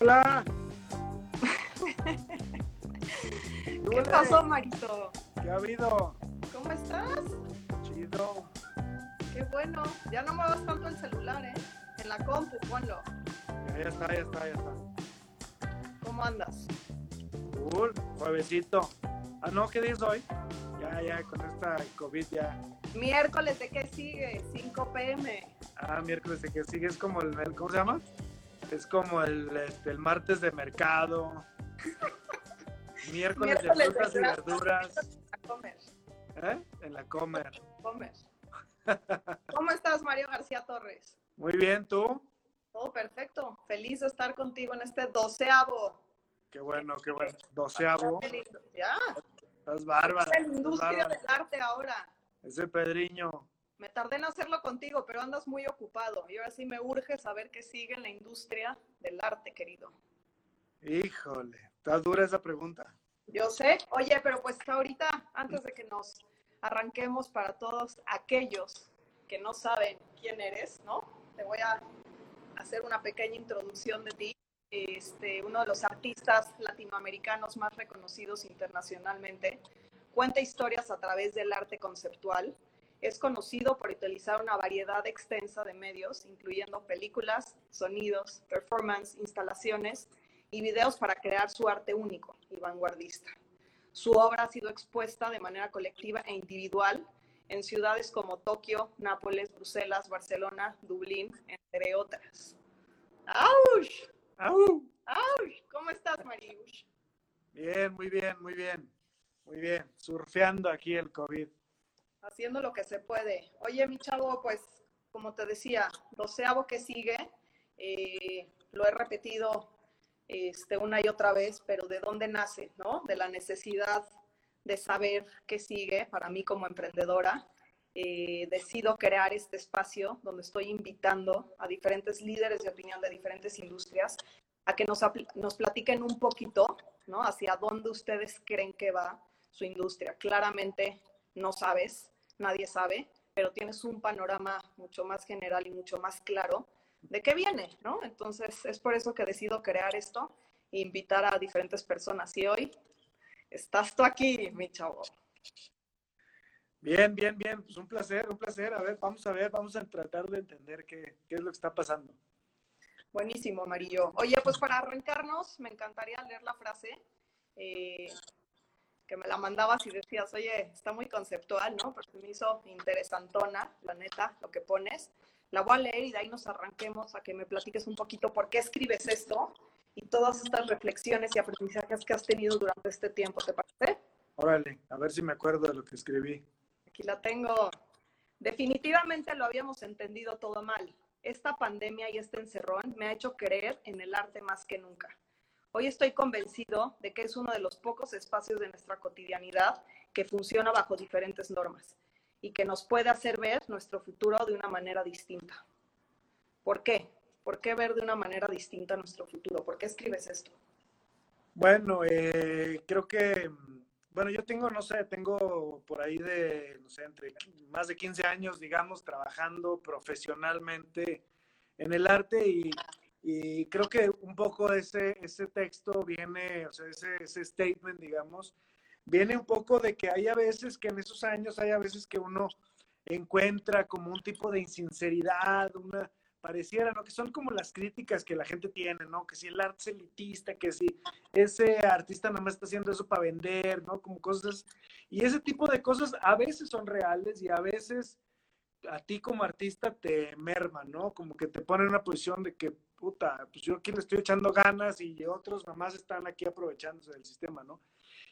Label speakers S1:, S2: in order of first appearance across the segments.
S1: Hola.
S2: ¿Qué pasó, Marito?
S1: ¿Qué ha habido?
S2: ¿Cómo estás?
S1: Chido.
S2: Qué bueno. Ya no muevas tanto el celular, ¿eh? En la compu, ponlo.
S1: Ya, ya está, ya está, ya está.
S2: ¿Cómo andas?
S1: Cool, juevesito. Ah, no, ¿qué día es hoy? Ya, ya, con esta COVID ya.
S2: Miércoles, ¿de qué sigue? 5 pm.
S1: Ah, miércoles de que sigue es como el- ¿cómo se llama? Es como el, este, el martes de mercado. Miércoles,
S2: de
S1: frutas y verduras.
S2: A comer,
S1: ¿Eh? En la comer.
S2: comer. ¿Cómo estás, Mario García Torres?
S1: Muy bien, ¿tú?
S2: Todo perfecto. Feliz de estar contigo en este doceavo.
S1: Qué bueno, qué bueno. Doceavo.
S2: Ya.
S1: Estás bárbara.
S2: Es la industria del arte ahora.
S1: Ese Pedriño.
S2: Me tardé en hacerlo contigo, pero andas muy ocupado. Y ahora sí me urge saber qué sigue en la industria del arte, querido.
S1: Híjole, está dura esa pregunta.
S2: Yo sé. Oye, pero pues ahorita, antes de que nos arranquemos para todos aquellos que no saben quién eres, ¿no? Te voy a hacer una pequeña introducción de ti. Este, uno de los artistas latinoamericanos más reconocidos internacionalmente, cuenta historias a través del arte conceptual. Es conocido por utilizar una variedad extensa de medios, incluyendo películas, sonidos, performance, instalaciones y videos para crear su arte único y vanguardista. Su obra ha sido expuesta de manera colectiva e individual en ciudades como Tokio, Nápoles, Bruselas, Barcelona, Dublín, entre otras. ¡Auch!
S1: ¡Au!
S2: ¡Auch! ¿Cómo estás, Mariusz?
S1: Bien, muy bien, muy bien. Muy bien. Surfeando aquí el COVID.
S2: Haciendo lo que se puede. Oye, mi chavo, pues, como te decía, doceavo que sigue, eh, lo he repetido este, una y otra vez, pero ¿de dónde nace? ¿No? De la necesidad de saber qué sigue para mí como emprendedora. Eh, decido crear este espacio donde estoy invitando a diferentes líderes de opinión de diferentes industrias a que nos, nos platiquen un poquito, ¿no? Hacia dónde ustedes creen que va su industria. Claramente no sabes, nadie sabe, pero tienes un panorama mucho más general y mucho más claro de qué viene, ¿no? Entonces es por eso que decido crear esto e invitar a diferentes personas. Y hoy estás tú aquí, mi chavo.
S1: Bien, bien, bien. Pues un placer, un placer. A ver, vamos a ver, vamos a tratar de entender qué, qué es lo que está pasando.
S2: Buenísimo, Amarillo. Oye, pues para arrancarnos, me encantaría leer la frase eh, que me la mandabas y decías, oye, está muy conceptual, ¿no? Pero se me hizo interesantona, la neta, lo que pones. La voy a leer y de ahí nos arranquemos a que me platiques un poquito por qué escribes esto y todas estas reflexiones y aprendizajes que has tenido durante este tiempo, ¿te parece?
S1: Órale, a ver si me acuerdo de lo que escribí.
S2: Aquí la tengo. Definitivamente lo habíamos entendido todo mal. Esta pandemia y este encerrón me ha hecho creer en el arte más que nunca. Hoy estoy convencido de que es uno de los pocos espacios de nuestra cotidianidad que funciona bajo diferentes normas y que nos puede hacer ver nuestro futuro de una manera distinta. ¿Por qué? ¿Por qué ver de una manera distinta nuestro futuro? ¿Por qué escribes esto?
S1: Bueno, eh, creo que, bueno, yo tengo, no sé, tengo por ahí de, no sé, entre más de 15 años, digamos, trabajando profesionalmente en el arte y, y creo que un poco ese, ese texto viene, o sea, ese, ese statement, digamos, viene un poco de que hay a veces que en esos años, hay a veces que uno encuentra como un tipo de insinceridad, una pareciera, ¿no? Que son como las críticas que la gente tiene, ¿no? Que si el arte es elitista, que si ese artista nada más está haciendo eso para vender, ¿no? Como cosas. Y ese tipo de cosas a veces son reales y a veces a ti como artista te merman, ¿no? Como que te ponen en una posición de que, puta, pues yo aquí le estoy echando ganas y otros nomás están aquí aprovechándose del sistema, ¿no?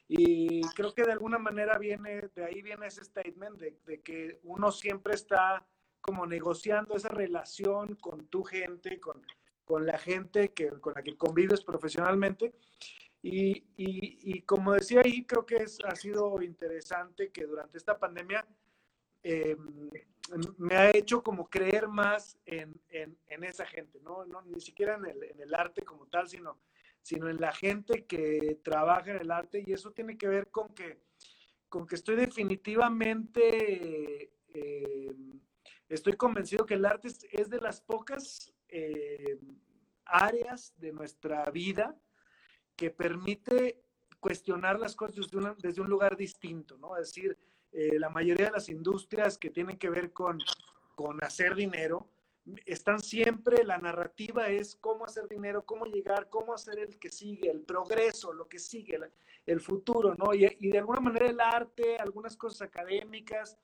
S1: Y creo que de alguna manera viene, de ahí viene ese statement de, de que uno siempre está como negociando esa relación con tu gente, con, con la gente que, con la que convives profesionalmente. Y, y, y como decía ahí, creo que es, ha sido interesante que durante esta pandemia eh, me ha hecho como creer más en, en, esa gente, ¿no? Ni siquiera en el, en el arte como tal, sino, sino en la gente que trabaja en el arte y eso tiene que ver con que, con que estoy definitivamente, eh, estoy convencido que el arte es, de las pocas eh, áreas de nuestra vida que permite cuestionar las cosas desde, un lugar distinto, ¿no? Es decir, eh, la mayoría de las industrias que tienen que ver con, con hacer dinero, están siempre, la narrativa es cómo hacer dinero, cómo llegar, cómo hacer el que sigue, el progreso, lo que sigue, el, futuro, ¿no? Y, de alguna manera el arte, algunas cosas académicas,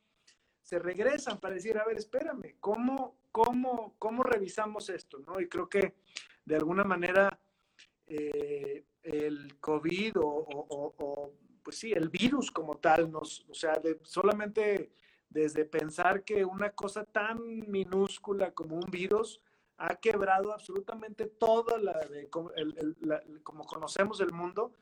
S1: se regresan para decir, a ver, espérame, ¿cómo, cómo, cómo revisamos esto, ¿no? Y creo que de alguna manera eh, el COVID o, pues sí, el virus como tal, nos, o sea, solamente desde pensar que una cosa tan minúscula como un virus ha quebrado absolutamente todo la, como conocemos el mundo.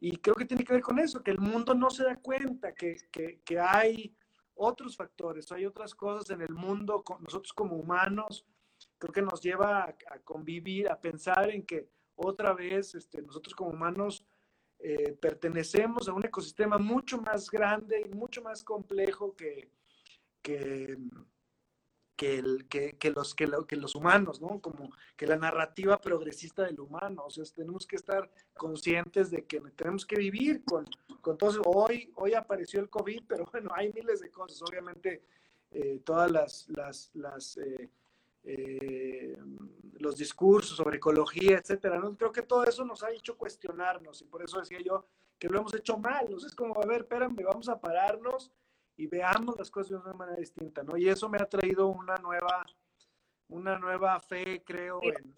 S1: Y creo que tiene que ver con eso, que el mundo no se da cuenta que, que, hay otros factores, hay otras cosas en el mundo, nosotros como humanos, creo que nos lleva a, a convivir, a pensar en que otra vez este, nosotros como humanos eh, pertenecemos a un ecosistema mucho más grande y mucho más complejo que, que, que, el, que, que los, que, que, los humanos, ¿no? Como que la narrativa progresista del humano. O sea, tenemos que estar conscientes de que tenemos que vivir con, con todo Hoy, hoy apareció el COVID, pero bueno, hay miles de cosas. Obviamente, eh, todas las, las, las eh, eh, los discursos sobre ecología, etcétera. ¿no? Creo que todo eso nos ha hecho cuestionarnos y por eso decía yo que lo hemos hecho mal. es como, a ver, espérame, vamos a pararnos y veamos las cosas de una manera distinta, ¿no? Y eso me ha traído una nueva, una nueva fe, creo, en,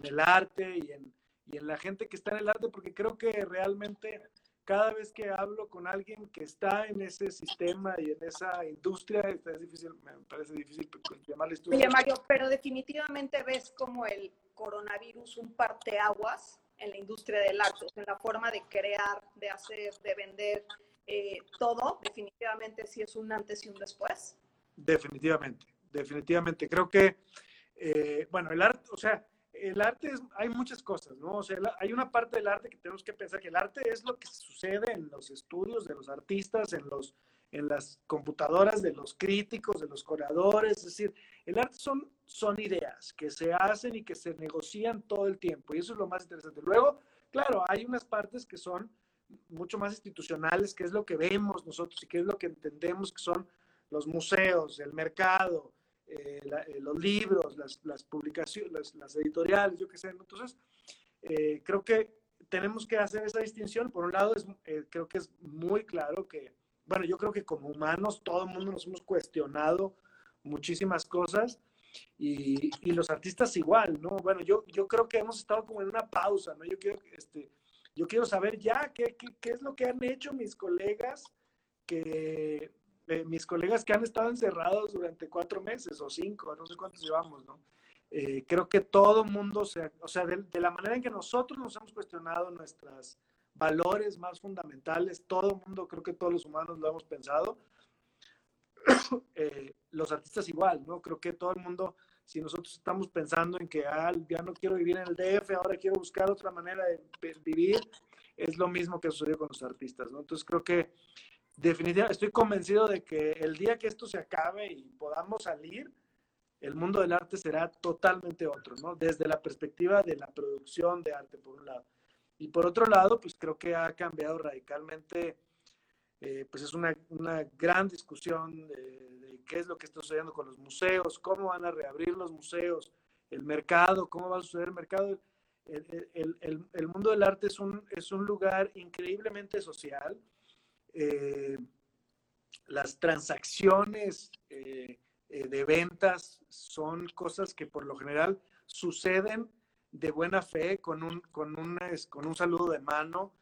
S1: el arte y en, y en la gente que está en el arte, porque creo que realmente cada vez que hablo con alguien que está en ese sistema y en esa industria, es difícil, me parece difícil llamarle
S2: industria. Oye, Mario, pero definitivamente ves como el coronavirus un parteaguas en la industria del arte, en la forma de crear, de hacer, de vender, eh, todo, definitivamente sí es un antes y un después.
S1: Definitivamente, definitivamente. Creo que, eh, bueno, el arte, o sea, el arte es, hay muchas cosas, ¿no? O sea, hay una parte del arte que tenemos que pensar que el arte es lo que sucede en los estudios de los artistas, en los en las computadoras de los críticos, de los creadores, es decir, el arte son, son ideas que se hacen y que se negocian todo el tiempo y eso es lo más interesante. Luego, claro, hay unas partes que son mucho más institucionales, que es lo que vemos nosotros y que es lo que entendemos que son los museos, el mercado, eh, eh, los libros, las, publicaciones, las, editoriales, yo qué sé. Entonces, eh, creo que tenemos que hacer esa distinción. Por un lado, es, creo que es muy claro que, bueno, yo creo que como humanos todo el mundo nos hemos cuestionado muchísimas cosas y, y, los artistas igual, ¿no? Bueno, yo, yo creo que hemos estado como en una pausa, ¿no? Yo quiero, este, yo quiero saber ya qué, qué, qué es lo que han hecho mis colegas que mis colegas que han estado encerrados durante cuatro meses o cinco, no sé cuántos llevamos, ¿no? Eh, creo que todo mundo, se, o sea, de, la manera en que nosotros nos hemos cuestionado nuestros valores más fundamentales, todo mundo, creo que todos los humanos lo hemos pensado, eh, los artistas igual, ¿no? Creo que todo el mundo, si nosotros estamos pensando en que ah, ya no quiero vivir en el DF, ahora quiero buscar otra manera de vivir, es lo mismo que sucedió con los artistas, ¿no? Entonces creo que definitivamente estoy convencido de que el día que esto se acabe y podamos salir, el mundo del arte será totalmente otro, ¿no? Desde la perspectiva de la producción de arte, por un lado. Y por otro lado, pues creo que ha cambiado radicalmente, eh, pues es una, una gran discusión de, qué es lo que está sucediendo con los museos, cómo van a reabrir los museos, el mercado, cómo va a suceder el mercado. El, el, el mundo del arte es un, es un lugar increíblemente social, eh, las transacciones eh, eh, de ventas son cosas que por lo general suceden de buena fe, con un, con un, con un saludo de mano.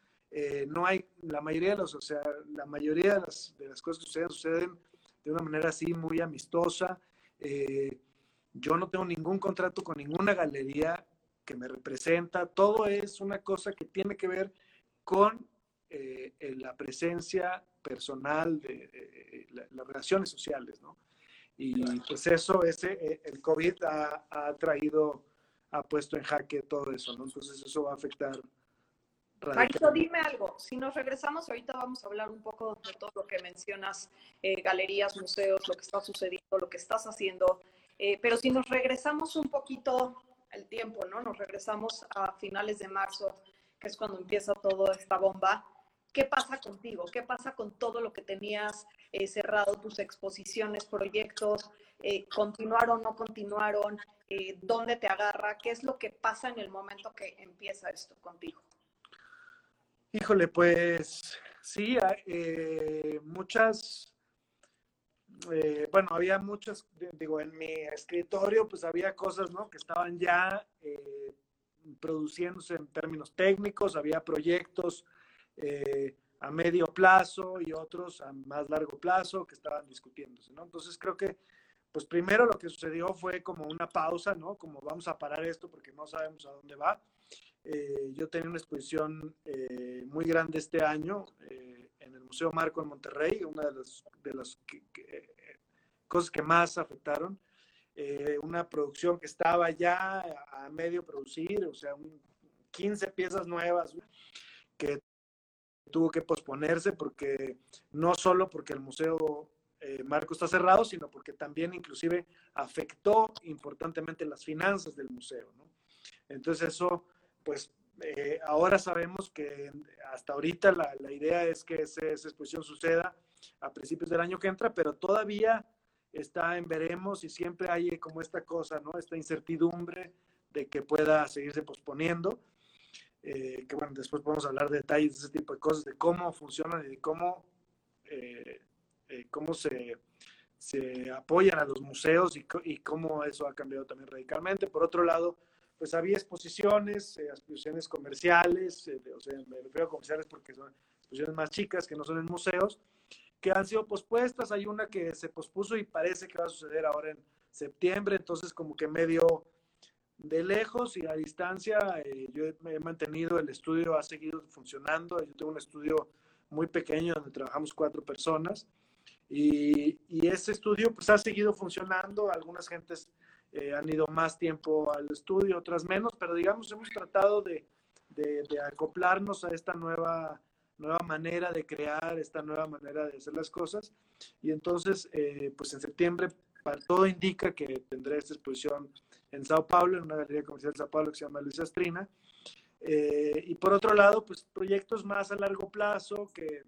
S1: no hay, la mayoría de los, o sea, la mayoría de las, de las cosas que suceden, suceden de una manera así muy amistosa. yo no tengo ningún contrato con ninguna galería que me representa. Todo es una cosa que tiene que ver con eh, la presencia personal de las relaciones sociales, ¿no? Y pues eso, ese, eh, el COVID ha, traído, ha puesto en jaque todo eso, ¿no? Entonces eso va a afectar.
S2: Marito, dime algo. Si nos regresamos, ahorita vamos a hablar un poco de todo lo que mencionas, eh, galerías, museos, lo que está sucediendo, lo que estás haciendo. pero si nos regresamos un poquito el tiempo, ¿no? Nos regresamos a finales de marzo, que es cuando empieza toda esta bomba. ¿Qué pasa contigo? ¿Qué pasa con todo lo que tenías eh, cerrado, tus exposiciones, proyectos? Eh, ¿Continuaron, no continuaron? Eh, ¿Dónde te agarra? ¿Qué es lo que pasa en el momento que empieza esto contigo?
S1: Híjole, pues sí, eh, muchas, bueno, había muchas, digo, en mi escritorio, pues había cosas, ¿no? Que estaban ya produciéndose en términos técnicos, había proyectos a medio plazo y otros a más largo plazo que estaban discutiéndose, ¿no? Entonces creo que, pues primero lo que sucedió fue como una pausa, ¿no? Como vamos a parar esto porque no sabemos a dónde va. Eh, yo tenía una exposición eh, muy grande este año eh, en el Museo Marco en Monterrey, una de las, de las cosas que más afectaron. una producción que estaba ya a medio producir, o sea, 15 piezas nuevas que tuvo que posponerse porque no solo porque el Museo Marco está cerrado, sino porque también inclusive afectó importantemente las finanzas del museo. ¿no? Entonces eso pues eh, ahora sabemos que hasta ahorita la, la idea es que esa, exposición suceda a principios del año que entra, pero todavía está en veremos y siempre hay como esta cosa, ¿no? Esta incertidumbre de que pueda seguirse posponiendo. Eh, que bueno, después podemos hablar de detalles de ese tipo de cosas, de cómo funcionan y de cómo, eh, cómo se, se, apoyan a los museos y, y, cómo eso ha cambiado también radicalmente. Por otro lado, pues había exposiciones, eh, exposiciones comerciales, eh, o sea, me refiero a comerciales porque son exposiciones más chicas que no son en museos, que han sido pospuestas. Hay una que se pospuso y parece que va a suceder ahora en septiembre, entonces como que medio de lejos y a distancia, eh, yo he mantenido, el estudio ha seguido funcionando, yo tengo un estudio muy pequeño donde trabajamos cuatro personas y, y ese estudio pues ha seguido funcionando, algunas gentes eh, han ido más tiempo al estudio, otras menos, pero digamos, hemos tratado de, de, acoplarnos a esta nueva, nueva manera de crear, esta nueva manera de hacer las cosas. Y entonces, eh, pues en septiembre, todo indica que tendré esta exposición en Sao Paulo, en una galería comercial de Sao Paulo que se llama Luis Astrina. Eh, y por otro lado, pues proyectos más a largo plazo que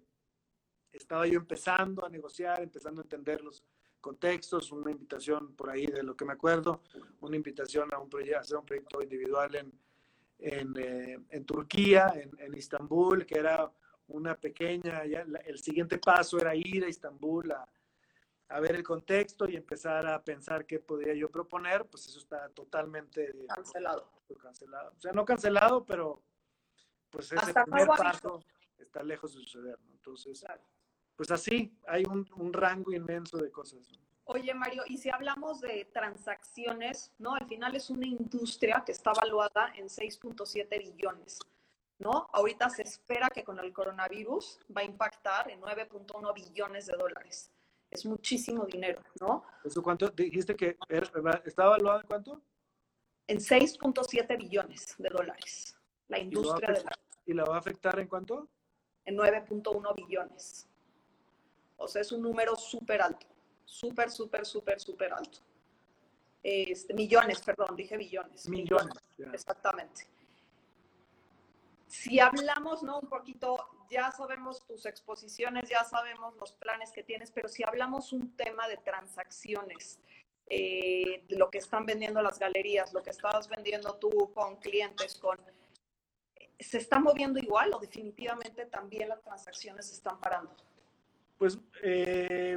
S1: estaba yo empezando a negociar, empezando a entenderlos contextos, una invitación por ahí de lo que me acuerdo, una invitación a, un proyecto, hacer un proyecto individual en, en, eh, en Turquía, en, en, Istambul, que era una pequeña, ya, el siguiente paso era ir a Istambul a, a, ver el contexto y empezar a pensar qué podría yo proponer, pues eso está totalmente
S2: cancelado.
S1: cancelado. O sea, no cancelado, pero pues ese primer paso está lejos de suceder, ¿no? Entonces, claro pues así, hay un, rango inmenso de cosas.
S2: Oye, Mario, y si hablamos de transacciones, ¿no? Al final es una industria que está valuada en 6.7 billones, ¿no? Ahorita se espera que con el coronavirus va a impactar en 9.1 billones de dólares. Es muchísimo dinero, ¿no?
S1: ¿Eso cuánto? Dijiste que está valuada en cuánto?
S2: En 6.7 billones de dólares. La industria de la...
S1: ¿Y la va a afectar en cuánto?
S2: En 9.1 billones. O sea, es un número súper alto, súper, súper, súper, súper alto. Este, millones, perdón, dije billones.
S1: Millones.
S2: Exactamente. Si hablamos, ¿no? Un poquito, ya sabemos tus exposiciones, ya sabemos los planes que tienes, pero si hablamos un tema de transacciones, eh, lo que están vendiendo las galerías, lo que estabas vendiendo tú con clientes, con... ¿Se está moviendo igual o definitivamente también las transacciones se están parando?
S1: Pues eh,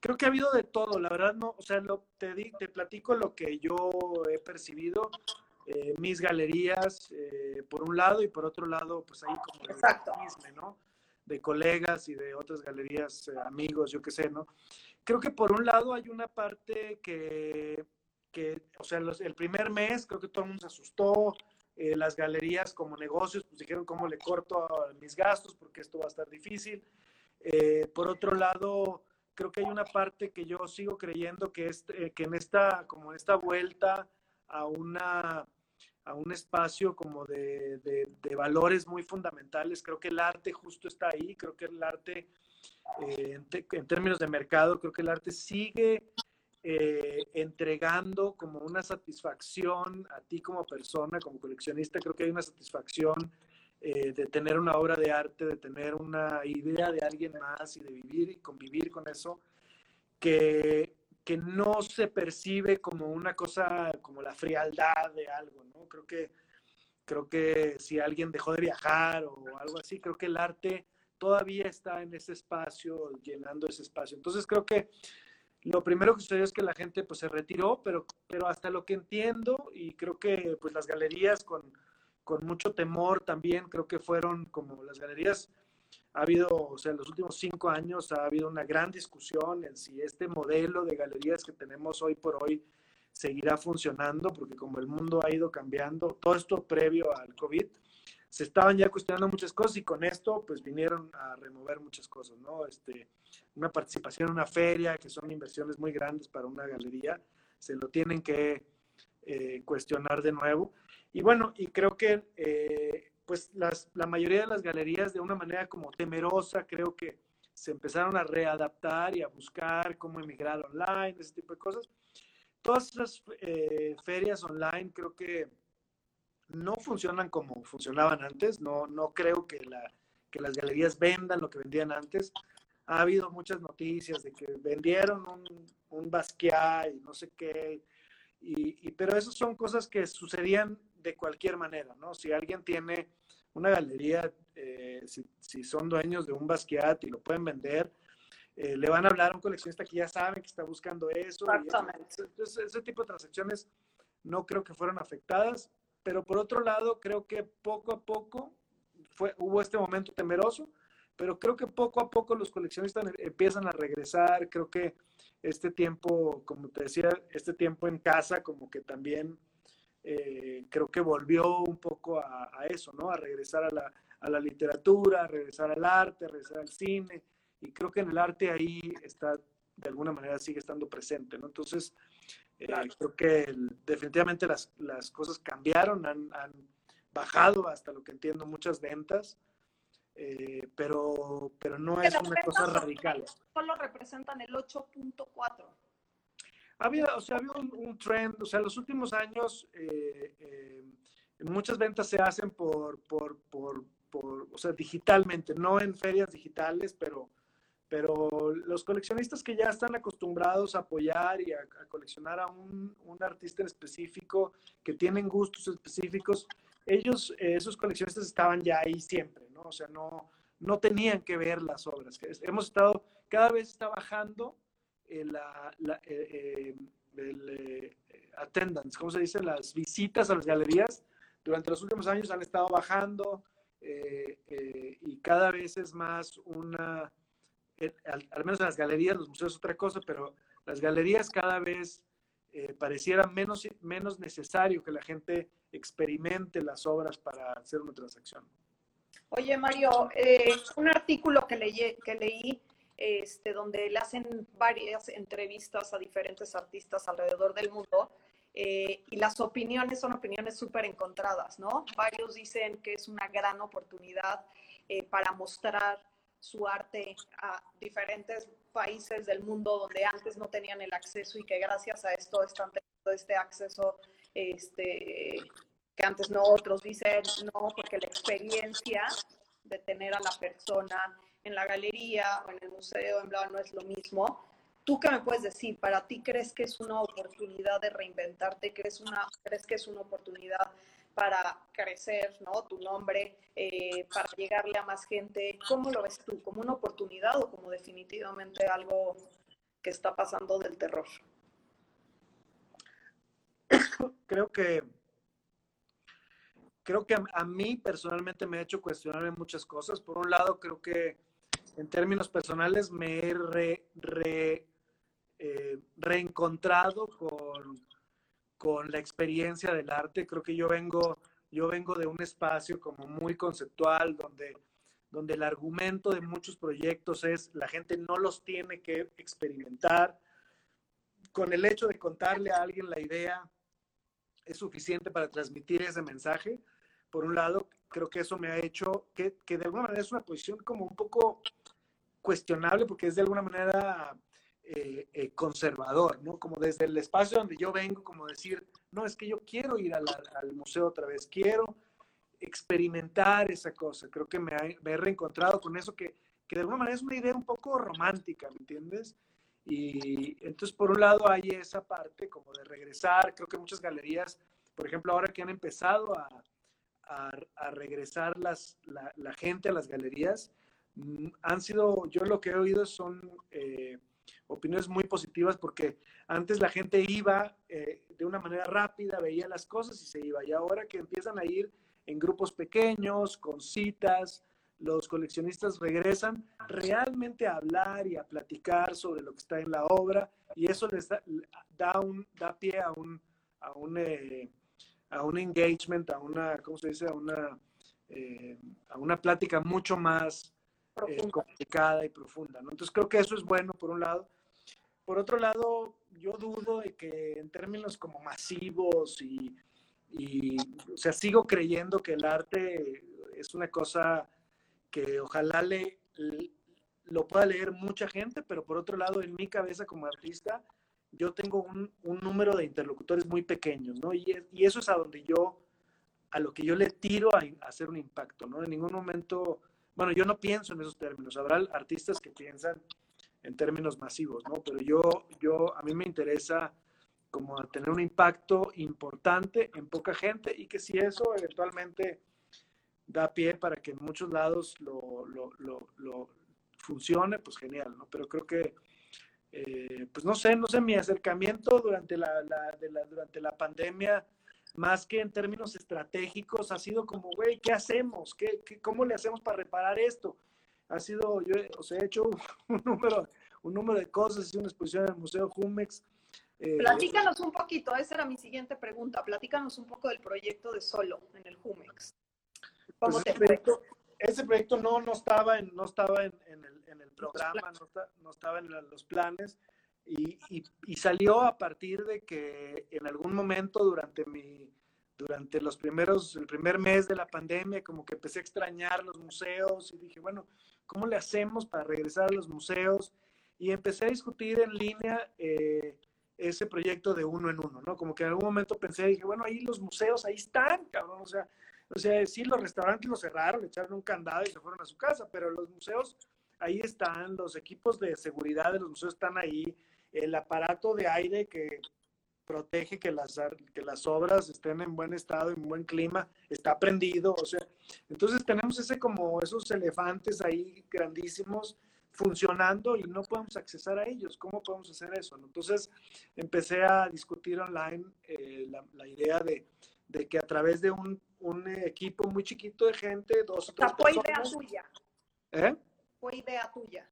S1: creo que ha habido de todo, la verdad no, o sea, te, te platico lo que yo he percibido, eh, mis galerías, eh, por un lado, y por otro lado, pues ahí como
S2: Exacto.
S1: De, ¿no? de colegas y de otras galerías, amigos, yo qué sé, ¿no? Creo que por un lado hay una parte que, que o sea, el primer mes creo que todo el mundo se asustó, las galerías como negocios, pues dijeron cómo le corto a mis gastos porque esto va a estar difícil. Eh, por otro lado, creo que hay una parte que yo sigo creyendo que, es, eh, que en esta, como esta vuelta a, una, a un espacio como de, de, valores muy fundamentales, creo que el arte justo está ahí, creo que el arte, eh, en, términos de mercado, creo que el arte sigue eh, entregando como una satisfacción a ti como persona, como coleccionista, creo que hay una satisfacción eh, de tener una obra de arte, de tener una idea de alguien más y de vivir y convivir con eso, que, que no se percibe como una cosa, como la frialdad de algo, ¿no? Creo que, creo que si alguien dejó de viajar o algo así, creo que el arte todavía está en ese espacio, llenando ese espacio. Entonces creo que lo primero que sucedió es que la gente pues se retiró, pero, pero hasta lo que entiendo y creo que pues las galerías con, con mucho temor también, creo que fueron como las galerías, ha habido, o sea, en los últimos cinco años ha habido una gran discusión en si este modelo de galerías que tenemos hoy por hoy seguirá funcionando, porque como el mundo ha ido cambiando, todo esto previo al COVID, se estaban ya cuestionando muchas cosas y con esto pues vinieron a remover muchas cosas, ¿no? Este, una participación en una feria, que son inversiones muy grandes para una galería, se lo tienen que eh, cuestionar de nuevo. Y bueno, y creo que eh, pues la mayoría de las galerías de una manera como temerosa, creo que se empezaron a readaptar y a buscar cómo emigrar online, ese tipo de cosas. Todas esas eh, ferias online creo que no funcionan como funcionaban antes. No, no creo que, la, que las galerías vendan lo que vendían antes. Ha habido muchas noticias de que vendieron un, un Basquiat y no sé qué. Y, y, pero esas son cosas que sucedían de cualquier manera, ¿no? Si alguien tiene una galería, eh, si, si, son dueños de un Basquiat y lo pueden vender, eh, le van a hablar a un coleccionista que ya saben que está buscando eso.
S2: Exactamente.
S1: Entonces, ese tipo de transacciones no creo que fueron afectadas pero por otro lado, creo que poco a poco fue, hubo este momento temeroso, pero creo que poco a poco los coleccionistas empiezan a regresar, creo que este tiempo, como te decía, este tiempo en casa, como que también eh, creo que volvió un poco a, a, eso, ¿no? A regresar a la, a la literatura, a regresar al arte, a regresar al cine, y creo que en el arte ahí está, de alguna manera sigue estando presente, ¿no? Entonces, eh, creo que definitivamente las, las, cosas cambiaron, han, han, bajado hasta lo que entiendo muchas ventas, eh, pero, pero no es una cosa radical.
S2: Solo representan el 8.4.
S1: Había, o sea, había un, un, trend, o sea, los últimos años eh, eh, muchas ventas se hacen por, por, por, o sea, digitalmente, no en ferias digitales, pero pero los coleccionistas que ya están acostumbrados a apoyar y a, a coleccionar a un, un, artista en específico, que tienen gustos específicos, ellos, eh, esos coleccionistas estaban ya ahí siempre, ¿no? O sea, no, no tenían que ver las obras. Hemos estado, cada vez está bajando eh, la, la eh, el eh, attendance, ¿cómo se dice? Las visitas a las galerías durante los últimos años han estado bajando eh, y cada vez es más una al, menos en las galerías, los museos es otra cosa, pero las galerías cada vez eh, pareciera menos, menos necesario que la gente experimente las obras para hacer una transacción.
S2: Oye, Mario, eh, un artículo que, leí, que leí este, donde le hacen varias entrevistas a diferentes artistas alrededor del mundo eh, y las opiniones son opiniones súper encontradas, ¿no? Varios dicen que es una gran oportunidad eh, para mostrar su arte a diferentes países del mundo donde antes no tenían el acceso y que gracias a esto están teniendo este acceso este, que antes no otros dicen, no, porque la experiencia de tener a la persona en la galería o en el museo, en bla, no es lo mismo. ¿Tú qué me puedes decir? ¿Para ti crees que es una oportunidad de reinventarte? ¿Crees, una, crees que es una oportunidad para crecer, ¿no? Tu nombre, eh, para llegarle a más gente. ¿Cómo lo ves tú? ¿Como una oportunidad o como definitivamente algo que está pasando del terror?
S1: Creo que creo que a, mí personalmente me ha hecho cuestionarme muchas cosas. Por un lado, creo que en términos personales me he eh, reencontrado con con la experiencia del arte. Creo que yo vengo, yo vengo de un espacio como muy conceptual, donde, donde el argumento de muchos proyectos es la gente no los tiene que experimentar. Con el hecho de contarle a alguien la idea es suficiente para transmitir ese mensaje. Por un lado, creo que eso me ha hecho que, que de alguna manera es una posición como un poco cuestionable porque es de alguna manera eh, eh, conservador, ¿no? Como desde el espacio donde yo vengo, como decir, no, es que yo quiero ir al museo otra vez, quiero experimentar esa cosa. Creo que me, he reencontrado con eso que, que, de alguna manera es una idea un poco romántica, ¿me entiendes? Y entonces, por un lado, hay esa parte como de regresar. Creo que muchas galerías, por ejemplo, ahora que han empezado a, a, regresar las, la, la, gente a las galerías, han sido, yo lo que he oído son... Eh, opiniones muy positivas porque antes la gente iba eh, de una manera rápida, veía las cosas y se iba. Y ahora que empiezan a ir en grupos pequeños, con citas, los coleccionistas regresan realmente a hablar y a platicar sobre lo que está en la obra y eso les da, un, da pie a un, a un, eh, a un engagement, a una, ¿cómo se dice? A una, eh, a una plática mucho más complicada y profunda. ¿no? Entonces creo que eso es bueno por un lado. Por otro lado, yo dudo de que en términos como masivos y, y, o sea, sigo creyendo que el arte es una cosa que ojalá le, lo pueda leer mucha gente, pero por otro lado, en mi cabeza como artista, yo tengo un, un número de interlocutores muy pequeños, ¿no? Y, y, eso es a donde yo, a lo que yo le tiro a, a, hacer un impacto, ¿no? En ningún momento, bueno, yo no pienso en esos términos. Habrá artistas que piensan en términos masivos, ¿no? Pero yo, yo, a mí me interesa como tener un impacto importante en poca gente y que si eso eventualmente da pie para que en muchos lados lo, lo, lo, funcione, pues genial, ¿no? Pero creo que, eh, pues no sé, no sé, mi acercamiento durante la, la, de la, durante la pandemia, más que en términos estratégicos, ha sido como, güey, ¿qué hacemos? ¿Qué, ¿Qué, cómo le hacemos para reparar esto? ha sido, yo os he hecho un número, un número de cosas, hice una exposición en el Museo Jumex.
S2: Eh, Platícanos un poquito, esa era mi siguiente pregunta, platícanos un poco del proyecto de Solo en el Jumex.
S1: ¿Cómo pues ese, proyecto, ese, proyecto, no, no estaba en, no estaba en, en, el, en el, programa, no, no, estaba en los planes y, y, y salió a partir de que en algún momento durante mi durante los primeros, el primer mes de la pandemia, como que empecé a extrañar los museos y dije, bueno, ¿cómo le hacemos para regresar a los museos? Y empecé a discutir en línea eh, ese proyecto de uno en uno, ¿no? Como que en algún momento pensé, dije, bueno, ahí los museos, ahí están, cabrón, o sea, o sea, sí, los restaurantes los cerraron, le echaron un candado y se fueron a su casa, pero los museos, ahí están, los equipos de seguridad de los museos están ahí, el aparato de aire que protege que las, que las obras estén en buen estado, en buen clima, está prendido, o sea, entonces tenemos ese como esos elefantes ahí grandísimos funcionando y no podemos accesar a ellos. ¿Cómo podemos hacer eso? Entonces empecé a discutir online eh, la, la, idea de, de, que a través de un, un, equipo muy chiquito de gente, dos o
S2: tres fue idea tuya.
S1: ¿Eh?
S2: Fue idea tuya.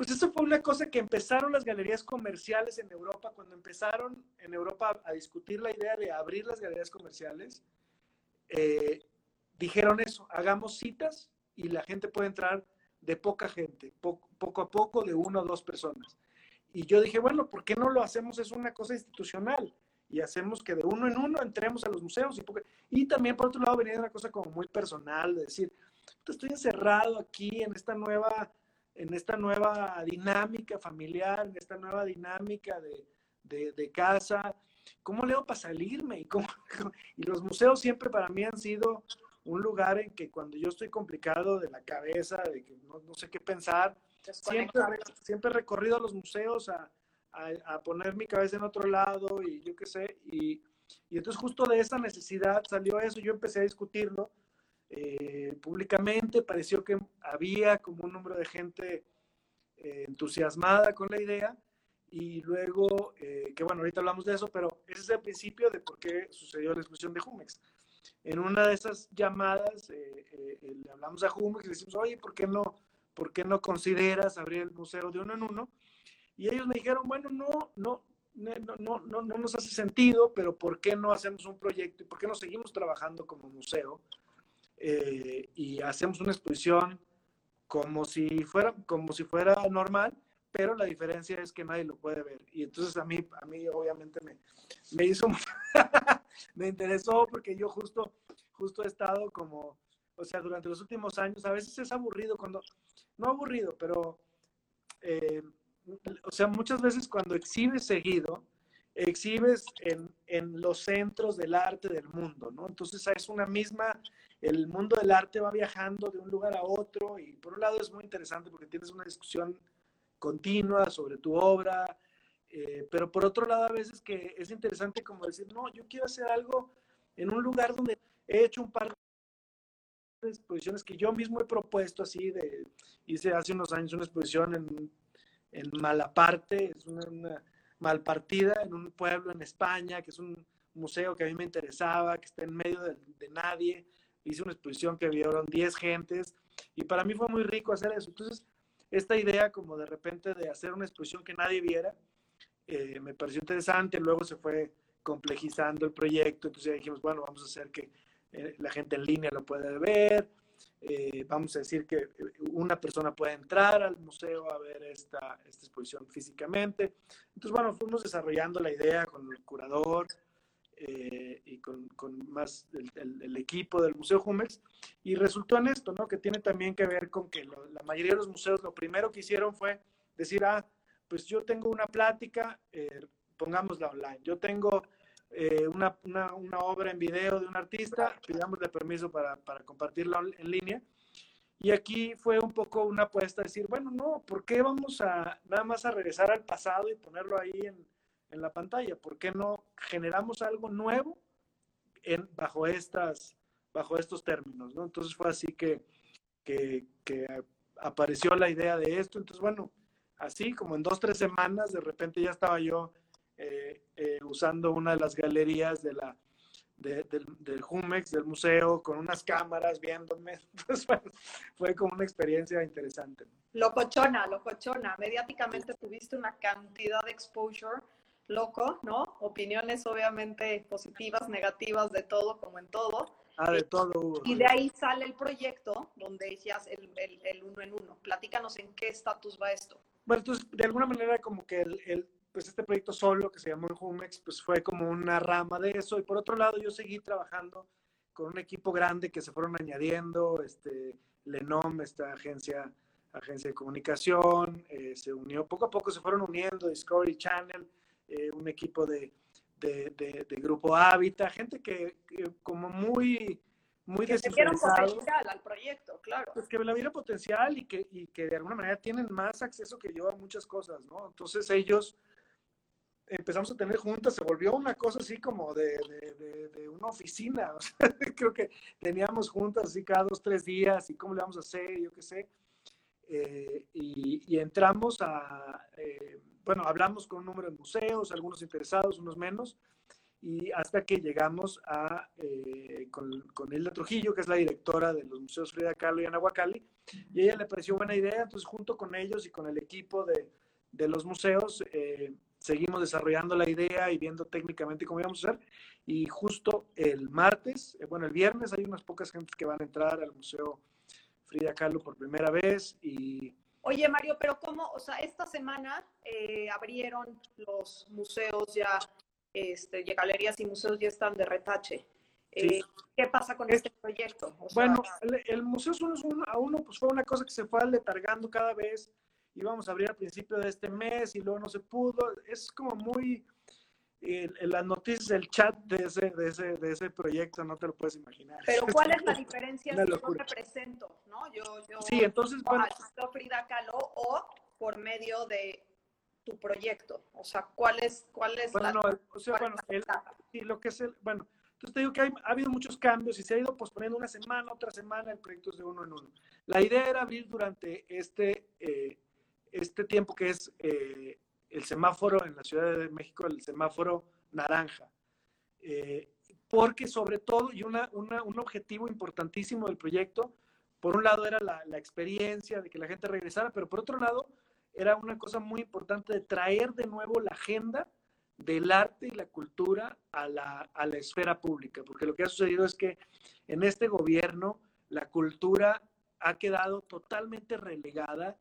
S1: Pues eso fue una cosa que empezaron las galerías comerciales en Europa, cuando empezaron en Europa a discutir la idea de abrir las galerías comerciales, eh, dijeron eso, hagamos citas y la gente puede entrar de poca gente, poco, a poco, de una o dos personas. Y yo dije, bueno, ¿por qué no lo hacemos? Es una cosa institucional y hacemos que de uno en uno entremos a los museos. Y, y también, por otro lado, venía una cosa como muy personal, de decir, estoy encerrado aquí en esta nueva en esta nueva dinámica familiar, en esta nueva dinámica de, de, casa. ¿Cómo leo para salirme? ¿Y, cómo, y los museos siempre para mí han sido un lugar en que cuando yo estoy complicado de la cabeza, de que no, no sé qué pensar, siempre, siempre he recorrido a los museos a, a, a, poner mi cabeza en otro lado y yo qué sé. Y, y entonces justo de esa necesidad salió eso, yo empecé a discutirlo eh, públicamente, pareció que había como un número de gente eh, entusiasmada con la idea y luego, eh, que bueno, ahorita hablamos de eso, pero ese es el principio de por qué sucedió la explosión de Jumex. En una de esas llamadas le hablamos a Jumex y le decimos, oye, ¿por qué no, por qué no consideras abrir el museo de uno en uno? Y ellos me dijeron, bueno, no, no, no, no, no, no nos hace sentido, pero ¿por qué no hacemos un proyecto y por qué no seguimos trabajando como museo? Eh, y hacemos una exposición como si fuera, como si fuera normal, pero la diferencia es que nadie lo puede ver. Y entonces a mí, a mí obviamente me, me hizo, me interesó porque yo justo, justo he estado como, o sea, durante los últimos años, a veces es aburrido cuando, no aburrido, pero eh, o sea, muchas veces cuando exhibes seguido, exhibes en, en, los centros del arte del mundo, ¿no? Entonces es una misma, el mundo del arte va viajando de un lugar a otro y por un lado es muy interesante porque tienes una discusión continua sobre tu obra, eh, pero por otro lado a veces que es interesante como decir, no, yo quiero hacer algo en un lugar donde he hecho un par de exposiciones que yo mismo he propuesto así, de, hice hace unos años una exposición en, en Malaparte, es una, Malpartida, en un pueblo en España, que es un museo que a mí me interesaba, que está en medio de, de nadie. Hice una exposición que vieron 10 gentes y para mí fue muy rico hacer eso. Entonces, esta idea como de repente de hacer una exposición que nadie viera, eh, me pareció interesante. Luego se fue complejizando el proyecto, entonces ya dijimos, bueno, vamos a hacer que eh, la gente en línea lo pueda ver. Eh, vamos a decir que una persona puede entrar al museo a ver esta, esta exposición físicamente. Entonces, bueno, fuimos desarrollando la idea con el curador eh, y con, con más el, equipo del Museo Jumex y resultó en esto, ¿no? Que tiene también que ver con que la mayoría de los museos lo primero que hicieron fue decir, ah, pues yo tengo una plática, eh, pongámosla online. Yo tengo eh, una, una, una, obra en video de un artista, pidámosle permiso para, para compartirla en línea. Y aquí fue un poco una apuesta, decir, bueno, no, ¿por qué vamos a nada más a regresar al pasado y ponerlo ahí en, en la pantalla? ¿Por qué no generamos algo nuevo en, bajo, estas, bajo estos términos? ¿no? Entonces fue así que, que, que apareció la idea de esto. Entonces, bueno, así como en dos, tres semanas, de repente ya estaba yo eh, eh, usando una de las galerías de la, de, del, del Jumex, del museo, con unas cámaras viéndome. Entonces, fue, fue como una experiencia interesante.
S2: Locochona, locochona. Mediáticamente tuviste una cantidad de exposure loco, ¿no? Opiniones obviamente positivas, negativas, de todo, como en todo.
S1: Ah, de todo.
S2: Y de ahí sale el proyecto donde decías el, el, el uno en uno. Platícanos en qué estatus va esto.
S1: Bueno, entonces, de alguna manera como que el, el pues este proyecto solo que se llamó Jumex, pues fue como una rama de eso. Y por otro lado, yo seguí trabajando con un equipo grande que se fueron añadiendo, este, Lenom, esta agencia, agencia de comunicación, eh, se unió, poco a poco se fueron uniendo, Discovery Channel, eh, un equipo de, de, de, de, Grupo Hábitat, gente que, que como muy, muy
S2: que vieron potencial al proyecto, claro.
S1: Pues que la vieron potencial y que, y que de alguna manera tienen más acceso que yo a muchas cosas, ¿no? Entonces ellos empezamos a tener juntas, se volvió una cosa así como de, de, de, de una oficina. O sea, creo que teníamos juntas así cada dos, tres días y cómo le vamos a hacer, yo qué sé. Eh, y, y, entramos a, eh, bueno, hablamos con un número de museos, algunos interesados, unos menos, y hasta que llegamos a, eh, con, con Hilda Trujillo, que es la directora de los museos Frida Kahlo y Anahuacalli, y ella le pareció buena idea, entonces junto con ellos y con el equipo de, de los museos, eh, seguimos desarrollando la idea y viendo técnicamente cómo íbamos a hacer. Y justo el martes, eh, bueno, el viernes hay unas pocas gentes que van a entrar al Museo Frida Kahlo por primera vez y...
S2: Oye, Mario, pero ¿cómo? O sea, esta semana eh, abrieron los museos ya, este, y galerías y museos ya están de retache. Eh, sí. ¿Qué pasa con este proyecto?
S1: O sea, bueno, el, el museo uno a uno pues fue una cosa que se fue letargando cada vez íbamos a abrir al principio de este mes y luego no se pudo. Es como muy... Eh, las noticias del chat de ese, de, ese, de ese proyecto no te lo puedes imaginar.
S2: Pero ¿cuál es la diferencia si yo represento? ¿no? Yo, yo,
S1: sí, entonces, bueno.
S2: Frida Kahlo o por medio de tu proyecto. O sea, ¿cuál es, cuál es
S1: bueno,
S2: la,
S1: no, o sea, bueno, el, sí, lo que es el, bueno, entonces te digo que hay, ha habido muchos cambios y se ha ido posponiendo una semana, otra semana, el proyecto es de uno en uno. La idea era abrir durante este, eh, este tiempo que es eh, el semáforo en la Ciudad de México, el semáforo naranja. Eh, porque sobre todo, y una, un objetivo importantísimo del proyecto, por un lado era la, la, experiencia de que la gente regresara, pero por otro lado era una cosa muy importante de traer de nuevo la agenda del arte y la cultura a la, a la esfera pública, porque lo que ha sucedido es que en este gobierno la cultura ha quedado totalmente relegada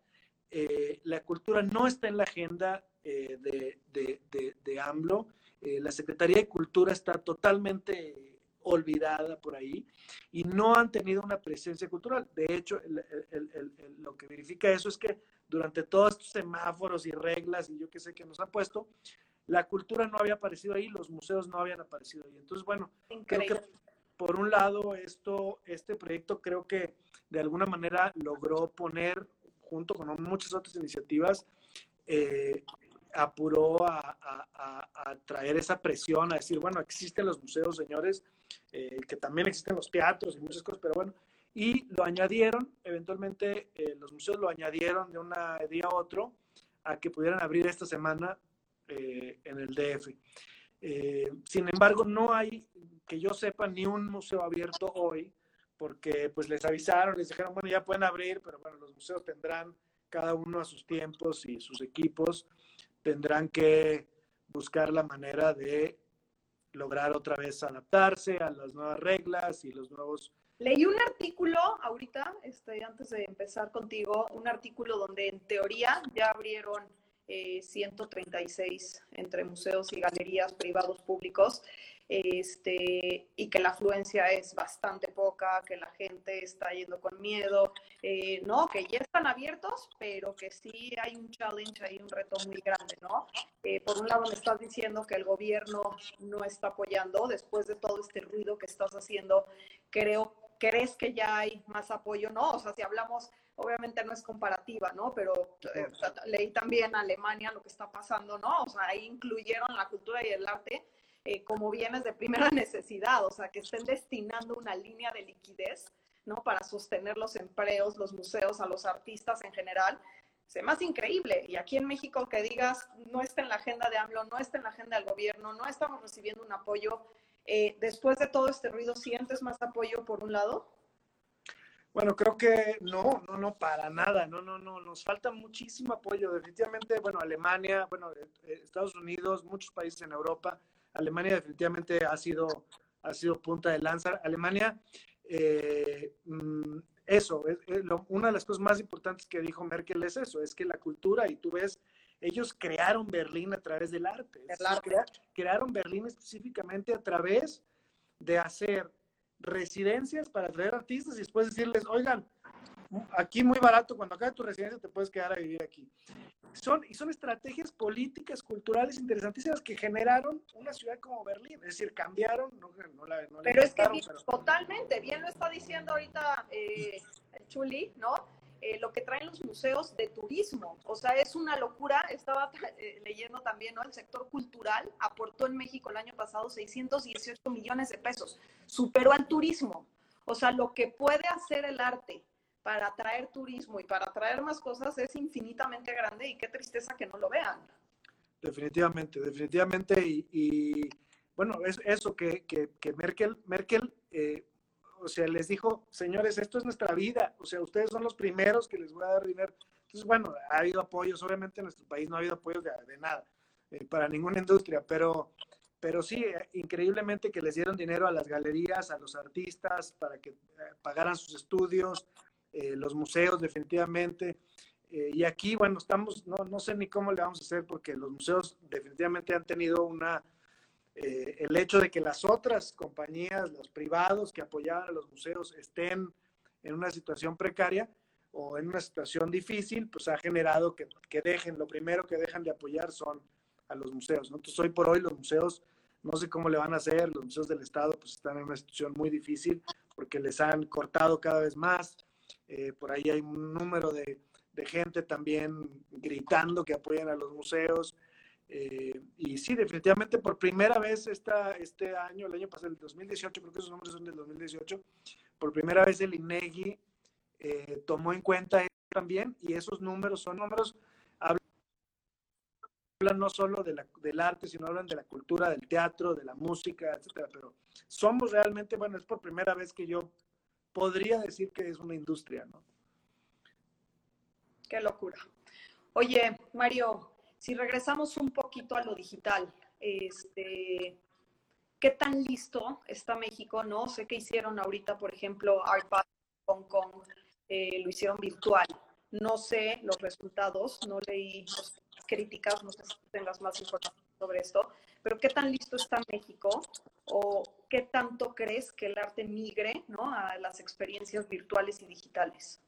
S1: eh, la cultura no está en la agenda eh, de, de, de, de, AMLO. Eh, la Secretaría de Cultura está totalmente olvidada por ahí y no han tenido una presencia cultural. De hecho, lo que verifica eso es que durante todos estos semáforos y reglas y yo que sé que nos han puesto, la cultura no había aparecido ahí, los museos no habían aparecido ahí. Entonces, bueno, creo que por un lado, esto, este proyecto creo que de alguna manera logró poner, junto con muchas otras iniciativas, eh, apuró a, traer esa presión, a decir, bueno, existen los museos, señores, eh, que también existen los teatros y muchas cosas, pero bueno, y lo añadieron, eventualmente eh, los museos lo añadieron de un día a otro a que pudieran abrir esta semana en el DF. sin embargo, no hay que yo sepa, ni un museo abierto hoy, porque pues les avisaron, les dijeron, bueno, ya pueden abrir, pero bueno, los museos tendrán cada uno a sus tiempos y sus equipos tendrán que buscar la manera de lograr otra vez adaptarse a las nuevas reglas y los nuevos...
S2: Leí un artículo ahorita, este, antes de empezar contigo, un artículo donde en teoría ya abrieron 136 eh, entre museos y galerías privados públicos este, y que la afluencia es bastante poca, que la gente está yendo con miedo, eh, ¿no? Que ya están abiertos, pero que sí hay un challenge, hay un reto muy grande, ¿no? Eh, por un lado me estás diciendo que el gobierno no está apoyando, después de todo este ruido que estás haciendo, creo, ¿crees que ya hay más apoyo? No, o sea, si hablamos obviamente no es comparativa, ¿no? Pero eh, leí también Alemania lo que está pasando, ¿no? O sea, ahí incluyeron la cultura y el arte eh, como bienes de primera necesidad, o sea, que estén destinando una línea de liquidez, ¿no? Para sostener los empleos, los museos, a los artistas en general. Es más increíble. Y aquí en México que digas, no está en la agenda de AMLO, no está en la agenda del gobierno, no estamos recibiendo un apoyo. Eh, después de todo este ruido, ¿sientes más apoyo por un lado?
S1: Bueno, creo que no, no, no, para nada, no, no, no, nos falta muchísimo apoyo, definitivamente, bueno, Alemania, bueno, eh, Estados Unidos, muchos países en Europa, Alemania definitivamente ha sido, ha sido punta de lanza. Alemania, eh, mm, eso, una de las cosas más importantes que dijo Merkel es eso, es que la cultura, y tú ves, ellos crearon Berlín a través del arte. crearon Berlín específicamente a través de hacer residencias para traer artistas y después decirles, oigan, aquí muy barato, cuando acabe tu residencia te puedes quedar a vivir aquí. Son, y son estrategias políticas, culturales interesantísimas que generaron una ciudad como Berlín, es decir, cambiaron, no,
S2: la, Pero es que totalmente, bien lo está diciendo ahorita eh, Chuli, ¿no? Eh, lo que traen los museos de turismo. O sea, es una locura. Estaba eh, leyendo también, ¿no? El sector cultural aportó en México el año pasado 618 millones de pesos. Superó al turismo. O sea, lo que puede hacer el arte para atraer turismo y para atraer más cosas es infinitamente grande y qué tristeza que no lo vean.
S1: Definitivamente, definitivamente. Y, bueno, es eso que, que, Merkel, Merkel eh, o sea, les dijo, señores, esto es nuestra vida, o sea, ustedes son los primeros que les voy a dar dinero. Entonces, bueno, ha habido apoyos, obviamente en nuestro país no ha habido apoyos de, nada, eh, para ninguna industria, pero, pero sí, eh, increíblemente que les dieron dinero a las galerías, a los artistas, para que pagaran sus estudios, eh, los museos definitivamente. Eh, y aquí, bueno, estamos, no, no, sé ni cómo le vamos a hacer porque los museos definitivamente han tenido una, eh, el hecho de que las otras compañías, los privados que apoyaban a los museos estén en una situación precaria o en una situación difícil, pues ha generado que, que dejen, lo primero que dejan de apoyar son a los museos. ¿no? Entonces, hoy por hoy los museos, no sé cómo le van a hacer, los museos del Estado pues están en una situación muy difícil porque les han cortado cada vez más, eh, por ahí hay un número de, gente también gritando que apoyan a los museos. Eh, y sí, definitivamente por primera vez esta, este año, el año pasado, el 2018, creo que esos números son del 2018, por primera vez el INEGI eh, tomó en cuenta también y esos números son números, hablan no solo de la, del arte, sino hablan de la cultura, del teatro, de la música, etcétera, pero somos realmente, bueno, es por primera vez que yo podría decir que es una industria, ¿no?
S2: Qué locura. Oye, Mario, si regresamos un poquito a lo digital, este, ¿qué tan listo está México? No sé qué hicieron ahorita, por ejemplo, ARPA Hong Kong, eh, lo hicieron virtual. No sé los resultados, no leí las críticas, no sé si tengas más información sobre esto, pero ¿qué tan listo está México? O ¿qué tanto crees que el arte migre ¿no? a las experiencias virtuales y digitales?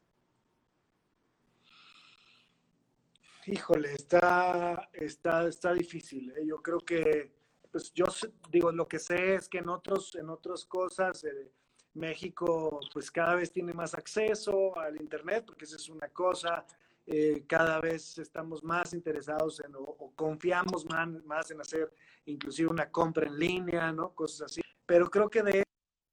S1: Híjole, está, está, está difícil. ¿eh? Yo creo que, pues yo digo, lo que sé es que en otros, en otras cosas, eh, México, pues cada vez tiene más acceso al Internet, porque esa es una cosa. Eh, cada vez estamos más interesados en, o, confiamos más, más, en hacer inclusive una compra en línea, ¿no? Cosas así. Pero creo que de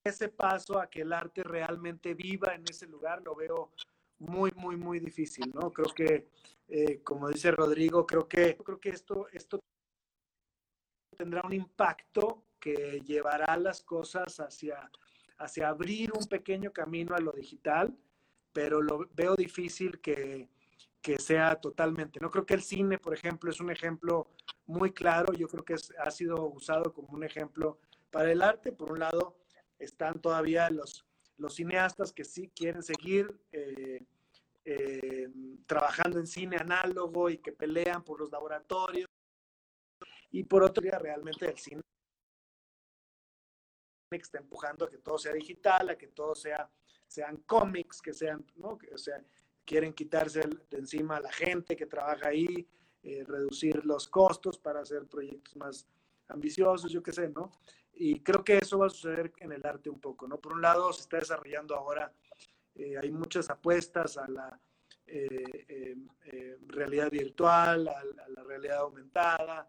S1: ese paso a que el arte realmente viva en ese lugar, lo veo muy, muy, muy difícil, ¿no? Creo que eh, como dice Rodrigo, creo que, creo que esto, esto tendrá un impacto que llevará las cosas hacia, hacia abrir un pequeño camino a lo digital, pero lo veo difícil que, que sea totalmente. No creo que el cine, por ejemplo, es un ejemplo muy claro. Yo creo que ha sido usado como un ejemplo para el arte. Por un lado, están todavía los, cineastas que sí quieren seguir eh, eh, trabajando en cine análogo y que pelean por los laboratorios. Y por otro día, realmente el cine está empujando a que todo sea digital, a que todo sea, sean cómics, que sean, ¿no? Que, o quieren quitarse de encima a la gente que trabaja ahí, eh, reducir los costos para hacer proyectos más ambiciosos, yo qué sé, ¿no? Y creo que eso va a suceder en el arte un poco, ¿no? Por un lado, se está desarrollando ahora eh, hay muchas apuestas a la eh, eh, realidad virtual, a, la realidad aumentada,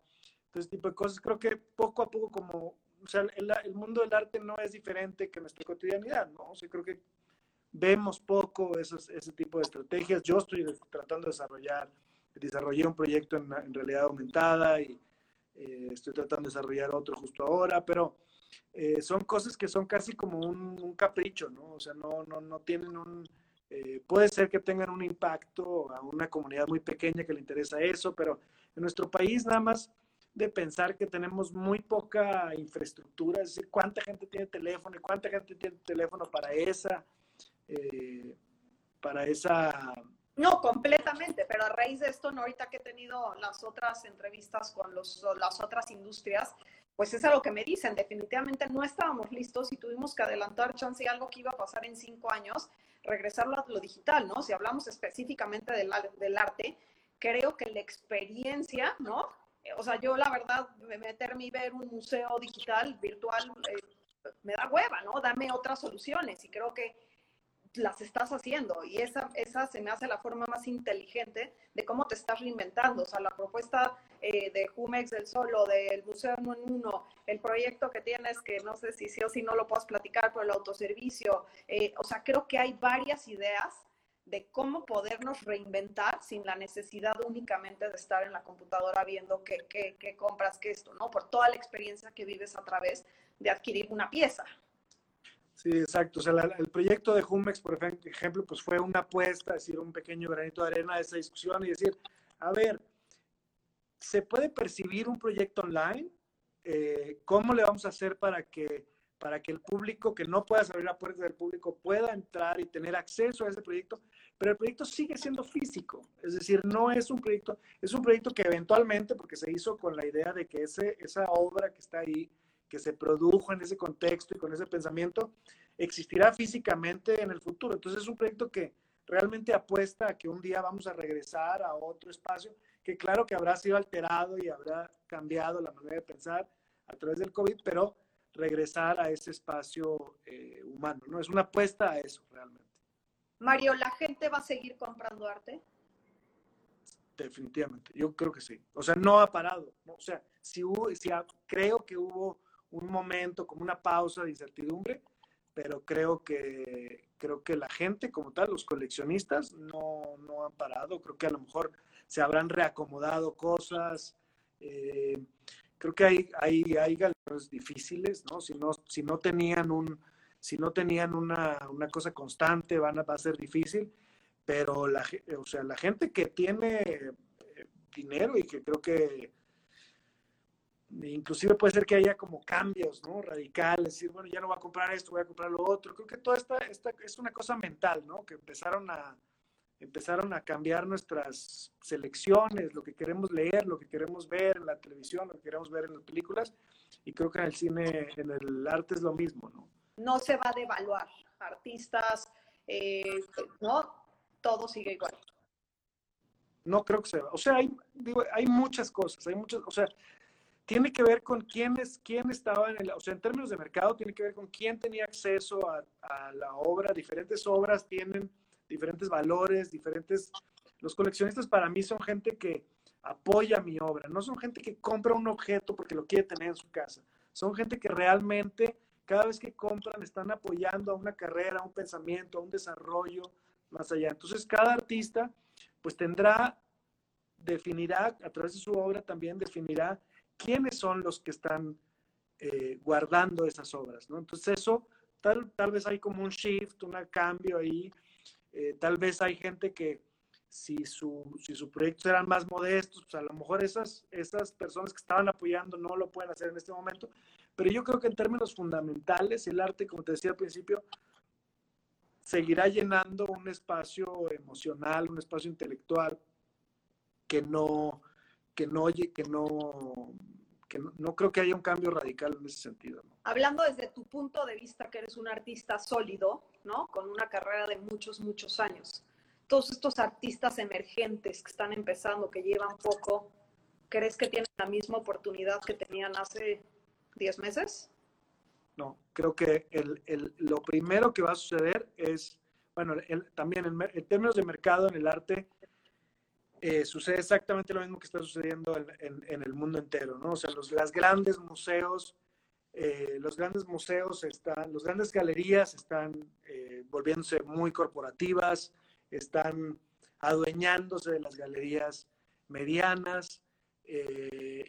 S1: todo ese tipo de cosas. Creo que poco a poco, como, o sea, el, mundo del arte no es diferente que nuestra cotidianidad, ¿no? O sea, creo que vemos poco esos, ese tipo de estrategias. Yo estoy tratando de desarrollar, desarrollé un proyecto en, en realidad aumentada y estoy tratando de desarrollar otro justo ahora, pero eh, son cosas que son casi como un, capricho, ¿no? O sea, no, no, no tienen un... Eh, puede ser que tengan un impacto a una comunidad muy pequeña que le interesa eso, pero en nuestro país nada más de pensar que tenemos muy poca infraestructura, es decir, cuánta gente tiene teléfono y cuánta gente tiene teléfono para esa, eh, para esa...
S2: No, completamente, pero a raíz de esto, ¿no? ahorita que he tenido las otras entrevistas con los, las otras industrias, pues es algo que me dicen, definitivamente no estábamos listos y tuvimos que adelantar chance y algo que iba a pasar en cinco años, regresarlo a lo digital, ¿no? Si hablamos específicamente del, del arte, creo que la experiencia, ¿no? O sea, yo la verdad, meterme y ver un museo digital, virtual, eh, me da hueva, ¿no? Dame otras soluciones y creo que las estás haciendo y esa, esa se me hace la forma más inteligente de cómo te estás reinventando. O sea, la propuesta eh, de Jumex del Solo, del Museo en Uno, el proyecto que tienes que no sé si sí o si no lo puedes platicar por el autoservicio. Eh, o sea, creo que hay varias ideas de cómo podernos reinventar sin la necesidad únicamente de estar en la computadora viendo qué, qué, qué compras, qué esto, ¿no? Por toda la experiencia que vives a través de adquirir una pieza.
S1: Sí, exacto. O sea, el proyecto de Jumex, por ejemplo, pues fue una apuesta, es decir, un pequeño granito de arena a esa discusión y decir, a ver, ¿se puede percibir un proyecto online? Eh, ¿Cómo le vamos a hacer para que, para que el público que no pueda abrir la puerta del público pueda entrar y tener acceso a ese proyecto? Pero el proyecto sigue siendo físico, es decir, no es un proyecto, es un proyecto que eventualmente, porque se hizo con la idea de que ese, esa obra que está ahí, que se produjo en ese contexto y con ese pensamiento, existirá físicamente en el futuro. Entonces es un proyecto que realmente apuesta a que un día vamos a regresar a otro espacio que claro que habrá sido alterado y habrá cambiado la manera de pensar a través del COVID, pero regresar a ese espacio eh, humano, ¿no? Es una apuesta a eso realmente.
S2: Mario, ¿la gente va a seguir comprando arte?
S1: Definitivamente, yo creo que sí. O sea, no ha parado. O sea, si hubo, si creo que hubo un momento, como una pausa de incertidumbre, pero creo que, creo que la gente como tal, los coleccionistas, no, no han parado. Creo que a lo mejor se habrán reacomodado cosas. Eh, creo que hay, hay, hay galerías difíciles, ¿no? Si no, si no tenían un, si no tenían una, una cosa constante, van a, va a ser difícil, pero la, o sea, la gente que tiene eh, dinero y que creo que inclusive puede ser que haya como cambios, ¿no? Radicales, decir, bueno, ya no voy a comprar esto, voy a comprar lo otro. Creo que toda esta, esta es una cosa mental, ¿no? Que empezaron a, empezaron a cambiar nuestras selecciones, lo que queremos leer, lo que queremos ver en la televisión, lo que queremos ver en las películas, y creo que en el cine, en el arte es lo mismo, ¿no?
S2: No se va a devaluar artistas, eh, ¿no? Todo sigue igual.
S1: No creo que se va. O sea, hay, digo, hay muchas cosas, hay muchas, o sea, tiene que ver con quién, es, quién estaba en el, o sea, en términos de mercado, tiene que ver con quién tenía acceso a, a la obra. Diferentes obras tienen diferentes valores, diferentes... Los coleccionistas para mí son gente que apoya mi obra, no son gente que compra un objeto porque lo quiere tener en su casa, son gente que realmente cada vez que compran están apoyando a una carrera, a un pensamiento, a un desarrollo más allá. Entonces cada artista pues tendrá, definirá a través de su obra también definirá quiénes son los que están eh, guardando esas obras, ¿no? Entonces eso, tal, tal vez hay como un shift, un cambio ahí, eh, tal vez hay gente que si su, si su proyectos eran más modestos, pues a lo mejor esas, esas personas que estaban apoyando no lo pueden hacer en este momento, pero yo creo que en términos fundamentales el arte, como te decía al principio, seguirá llenando un espacio emocional, un espacio intelectual que no, que no, que no, que no, creo que haya un cambio radical en ese sentido.
S2: Hablando desde tu punto de vista, que eres un artista sólido, ¿no? Con una carrera de muchos, muchos años. Todos estos artistas emergentes que están empezando, que llevan poco, ¿crees que tienen la misma oportunidad que tenían hace 10 meses?
S1: No, creo que el, el, lo primero que va a suceder es, bueno, también en, en términos de mercado en el arte, eh, sucede exactamente lo mismo que está sucediendo en, en, el mundo entero, ¿no? O sea, los las grandes museos, eh, los grandes museos están, los grandes galerías están eh, volviéndose muy corporativas, están adueñándose de las galerías medianas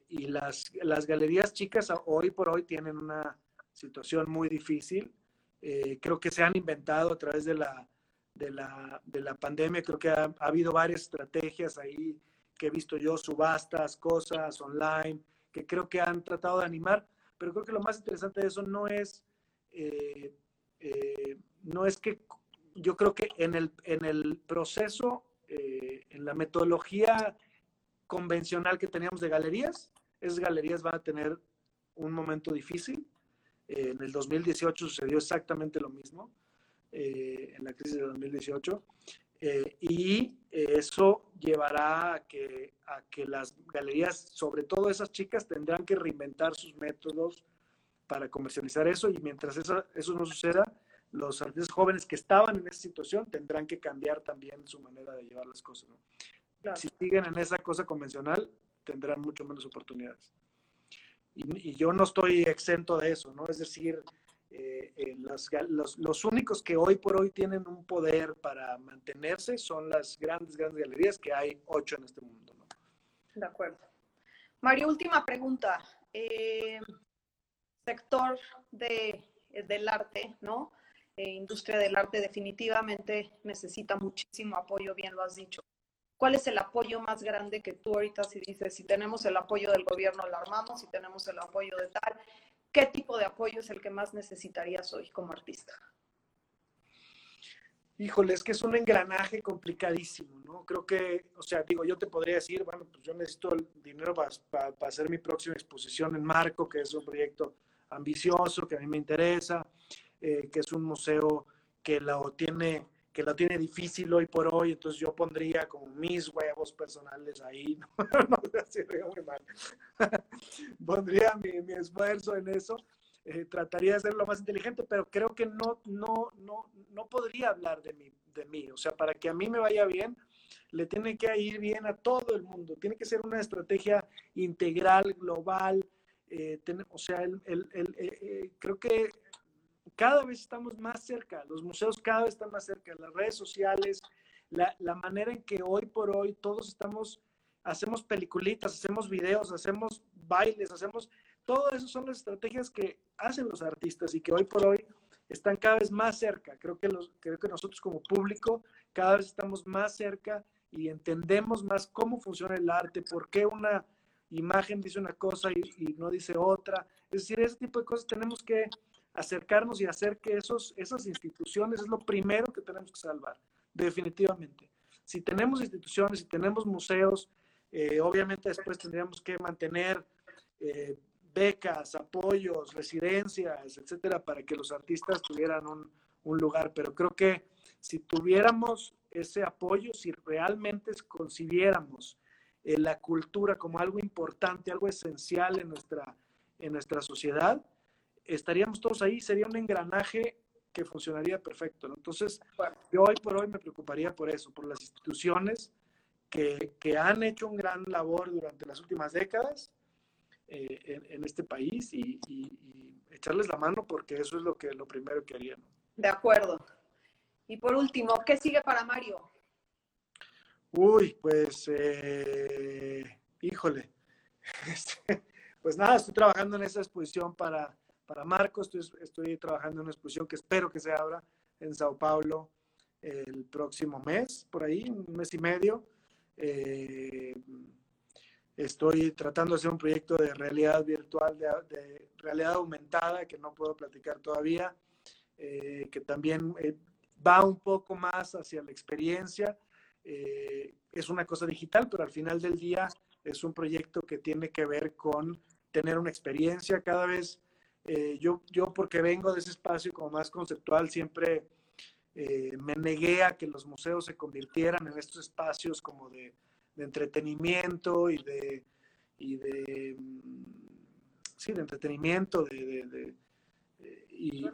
S1: y las, las galerías chicas hoy por hoy tienen una situación muy difícil. creo que se han inventado a través de la de la, de la pandemia. Creo que ha, habido varias estrategias ahí que he visto yo, subastas, cosas online, que creo que han tratado de animar, pero creo que lo más interesante de eso no es, eh, eh, no es que yo creo que en el, en el proceso, eh, en la metodología convencional que teníamos de galerías, esas galerías van a tener un momento difícil. en el 2018 sucedió exactamente lo mismo. Eh, en la crisis de 2018. Eh, y eso llevará a que, a que las galerías, sobre todo esas chicas, tendrán que reinventar sus métodos para comercializar eso y mientras eso, eso no suceda, los artistas jóvenes que estaban en esa situación tendrán que cambiar también su manera de llevar las cosas. Si siguen en esa cosa convencional, tendrán mucho menos oportunidades. Y, y, yo no estoy exento de eso, ¿no? Es decir, eh, eh, los, los, únicos que hoy por hoy tienen un poder para mantenerse son las grandes, grandes galerías, que hay ocho en este mundo. ¿no?
S2: De acuerdo. Mario, última pregunta. Eh, sector de, del arte, ¿no? industria del arte definitivamente necesita muchísimo apoyo, bien lo has dicho. ¿Cuál es el apoyo más grande que tú ahorita si dices, si tenemos el apoyo del gobierno, lo armamos, si tenemos el apoyo de tal? ¿Qué tipo de apoyo es el que más necesitarías hoy como artista?
S1: Híjole, es que es un engranaje complicadísimo, ¿no? Creo que, o sea, digo, yo te podría decir, bueno, pues yo necesito el dinero para, hacer mi próxima exposición en Marco, que es un proyecto ambicioso, que a mí me interesa, eh, que es un museo que lo tiene que lo tiene difícil hoy por hoy, entonces yo pondría como mis huevos personales ahí, no, no muy mal. pondría mi, mi, esfuerzo en eso, eh, trataría de ser lo más inteligente, pero creo que no, no, no, no podría hablar de mí, de mí, o sea, para que a mí me vaya bien, le tiene que ir bien a todo el mundo, tiene que ser una estrategia integral, global, eh, o sea, el, el, el, eh, creo que cada vez estamos más cerca, los museos cada vez están más cerca, las redes sociales, la, la manera en que hoy por hoy todos estamos, hacemos peliculitas, hacemos videos, hacemos bailes, hacemos, todo eso son las estrategias que hacen los artistas y que hoy por hoy están cada vez más cerca. Creo que, los, creo que nosotros como público cada vez estamos más cerca y entendemos más cómo funciona el arte, por qué una imagen dice una cosa y, y no dice otra. Es decir, ese tipo de cosas tenemos que acercarnos y hacer que esos, esas instituciones es lo primero que tenemos que salvar, definitivamente. si tenemos instituciones, si tenemos museos, eh, obviamente después tendríamos que mantener eh, becas, apoyos, residencias, etcétera, para que los artistas tuvieran un, lugar. Pero creo que si tuviéramos ese apoyo, si realmente concibiéramos eh, la cultura como algo importante, algo esencial en nuestra, en nuestra sociedad, estaríamos todos ahí, sería un engranaje que funcionaría perfecto. Entonces, yo hoy por hoy me preocuparía por eso, por las instituciones que, que han hecho un gran labor durante las últimas décadas eh, en, este país y, echarles la mano porque eso es lo, que, lo primero que harían.
S2: De acuerdo. Y por último, ¿qué sigue para Mario?
S1: Uy, pues, eh, híjole. Este, pues nada, estoy trabajando en esa exposición para, para Marco, estoy, trabajando en una exposición que espero que se abra en Sao Paulo el próximo mes, por ahí, un mes y medio. Eh, estoy tratando de hacer un proyecto de realidad virtual, de, realidad aumentada, que no puedo platicar todavía, eh, que también va un poco más hacia la experiencia. Eh, es una cosa digital, pero al final del día es un proyecto que tiene que ver con tener una experiencia cada vez. Eh, yo, yo, porque vengo de ese espacio como más conceptual, siempre eh, me negué a que los museos se convirtieran en estos espacios como de, entretenimiento y de, y de, mm, sí, de entretenimiento, de, ¿eh? y,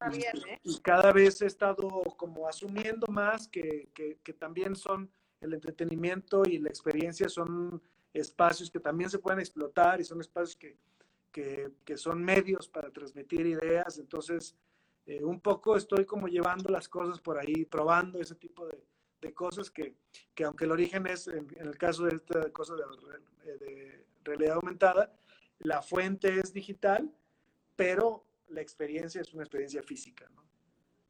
S1: cada vez he estado como asumiendo más que, que, también son el entretenimiento y la experiencia son espacios que también se pueden explotar y son espacios que, que, que son medios para transmitir ideas. Entonces, eh, un poco estoy como llevando las cosas por ahí, probando ese tipo de, de cosas que, que, aunque el origen es, en, el caso de esta cosa de, de realidad aumentada, la fuente es digital, pero la experiencia es una experiencia física, ¿no?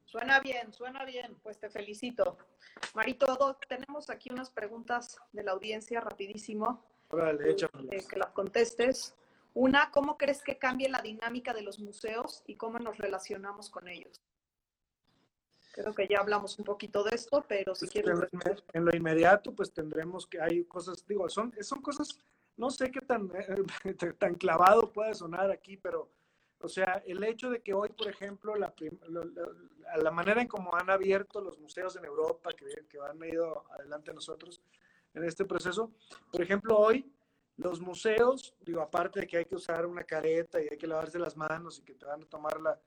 S2: Suena bien, suena bien, pues te felicito. Marito, tenemos aquí unas preguntas de la audiencia rapidísimo.
S1: Órale,
S2: eh, que las contestes. Una, ¿cómo crees que cambie la dinámica de los museos y cómo nos relacionamos con ellos? Creo que ya hablamos un poquito de esto, pero si pues quieres...
S1: En, lo inmediato, pues tendremos que, hay cosas, digo, son, son cosas, no sé qué tan, tan clavado puede sonar aquí, pero o sea, el hecho de que hoy, por ejemplo, la, la, manera en cómo han abierto los museos en Europa, que, que han ido adelante nosotros en este proceso, por ejemplo, hoy los museos, digo, aparte de que hay que usar una careta y hay que lavarse las manos y que te van a tomar la,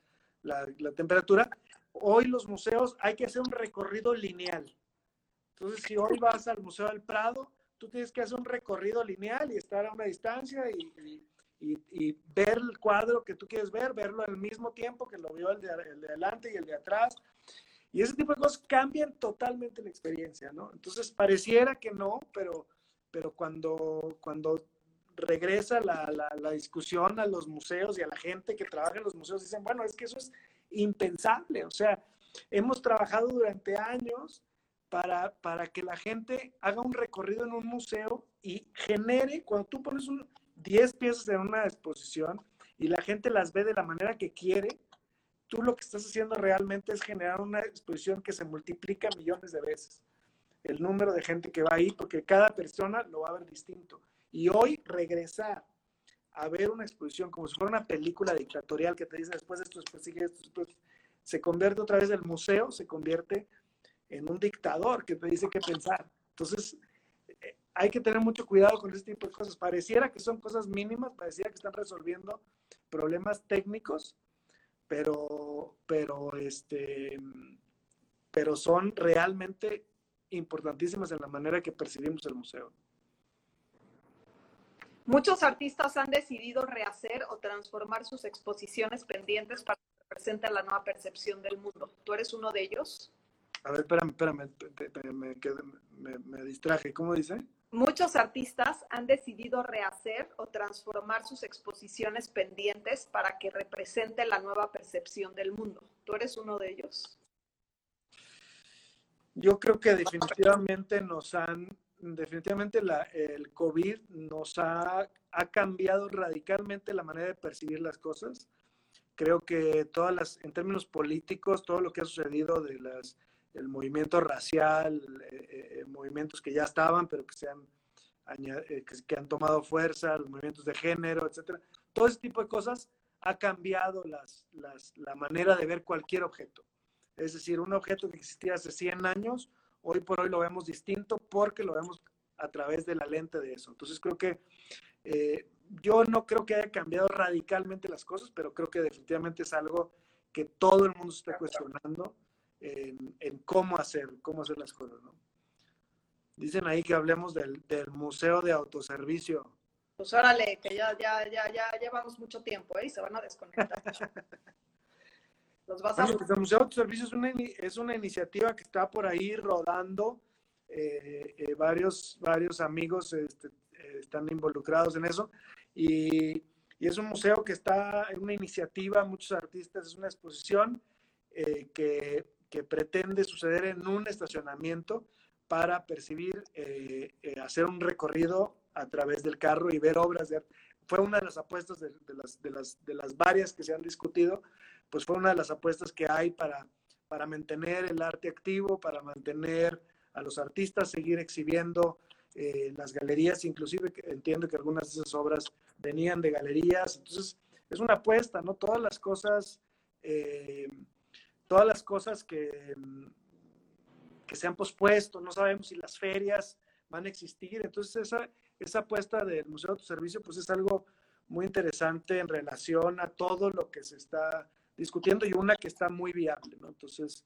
S1: la temperatura, hoy los museos hay que hacer un recorrido lineal. Entonces, si hoy vas al Museo del Prado, tú tienes que hacer un recorrido lineal y estar a una distancia y y, ver el cuadro que tú quieres ver, verlo al mismo tiempo que lo vio el de, el de adelante y el de atrás. Y ese tipo de cosas cambian totalmente la experiencia, ¿no? Entonces, pareciera que no, pero, pero cuando, cuando regresa la, la, la, discusión a los museos y a la gente que trabaja en los museos, dicen, bueno, es que eso es impensable. O sea, hemos trabajado durante años para, para que la gente haga un recorrido en un museo y genere, cuando tú pones un, 10 piezas en una exposición y la gente las ve de la manera que quiere, tú lo que estás haciendo realmente es generar una exposición que se multiplica millones de veces. El número de gente que va ahí, porque cada persona lo va a ver distinto. Y hoy regresar a ver una exposición como si fuera una película dictatorial que te dice después de esto, después sigue esto, después se convierte otra vez el museo, se convierte en un dictador que te dice qué pensar. Entonces, hay que tener mucho cuidado con este tipo de cosas. Pareciera que son cosas mínimas, pareciera que están resolviendo problemas técnicos, pero, pero, este, pero son realmente importantísimas en la manera que percibimos el museo.
S2: Muchos artistas han decidido rehacer o transformar sus exposiciones pendientes para que representen la nueva percepción del mundo. ¿Tú eres uno de ellos?
S1: A ver, espérame, espérame, me, me distraje. ¿Cómo dice?
S2: Muchos artistas han decidido rehacer o transformar sus exposiciones pendientes para que represente la nueva percepción del mundo. ¿Tú eres uno de ellos?
S1: Yo creo que definitivamente nos han, definitivamente la, el COVID nos ha, ha cambiado radicalmente la manera de percibir las cosas. Creo que todas las, en términos políticos, todo lo que ha sucedido de las, el movimiento racial, eh, eh, movimientos que ya estaban, pero que, se han, eh, que, han tomado fuerza, los movimientos de género, etcétera. Todo ese tipo de cosas ha cambiado las, las, la manera de ver cualquier objeto. Es decir, un objeto que existía hace 100 años, hoy por hoy lo vemos distinto porque lo vemos a través de la lente de eso. Entonces creo que eh, yo no creo que haya cambiado radicalmente las cosas, pero creo que definitivamente es algo que todo el mundo está cuestionando en, cómo hacer, cómo hacer las cosas, ¿no? Dicen ahí que hablemos del, Museo de Autoservicio.
S2: Pues órale, que ya, ya, ya, ya llevamos mucho tiempo, ¿eh? Y se van a desconectar.
S1: Los vas a... Pues el Museo de Autoservicio es una, es una iniciativa que está por ahí rodando. Eh, eh, varios, varios amigos este, eh, están involucrados en eso. Y, y, es un museo que está en una iniciativa, muchos artistas, es una exposición que que pretende suceder en un estacionamiento para percibir, eh, eh, hacer un recorrido a través del carro y ver obras de arte. Fue una de las apuestas de, las, de, las, de las varias que se han discutido, pues fue una de las apuestas que hay para, para mantener el arte activo, para mantener a los artistas, seguir exhibiendo eh, las galerías, inclusive entiendo que algunas de esas obras venían de galerías, entonces es una apuesta, ¿no? Todas las cosas todas las cosas que, que se han pospuesto, no sabemos si las ferias van a existir. Entonces, esa, esa apuesta del Museo de tu Servicio, pues es algo muy interesante en relación a todo lo que se está discutiendo y una que está muy viable, ¿no? Entonces...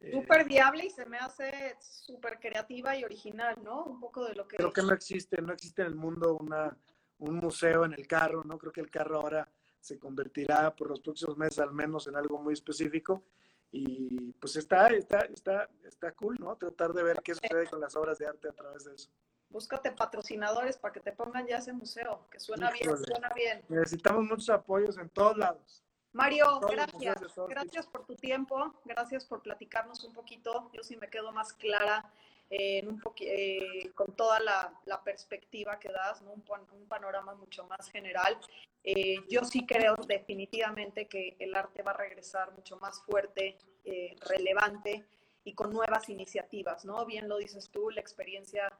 S2: Eh, súper viable y se me hace súper creativa y original, ¿no? Un poco de lo que...
S1: Creo que no existe, no existe en el mundo una, un museo en el carro, ¿no? Creo que el carro ahora se convertirá por los próximos meses al menos en algo muy específico y pues está, está, está, está cool, ¿no? Tratar de ver qué sucede con las obras de arte a través de eso.
S2: Búscate patrocinadores para que te pongan ya ese museo, que suena bien, suena bien.
S1: Necesitamos muchos apoyos en todos lados.
S2: Mario, gracias. Gracias por tu tiempo, gracias por platicarnos un poquito. Yo sí me quedo más clara un eh, con toda la, perspectiva que das, un, panorama mucho más general. Eh, yo sí creo definitivamente que el arte va a regresar mucho más fuerte, eh, relevante y con nuevas iniciativas, ¿no? Bien lo dices tú, la experiencia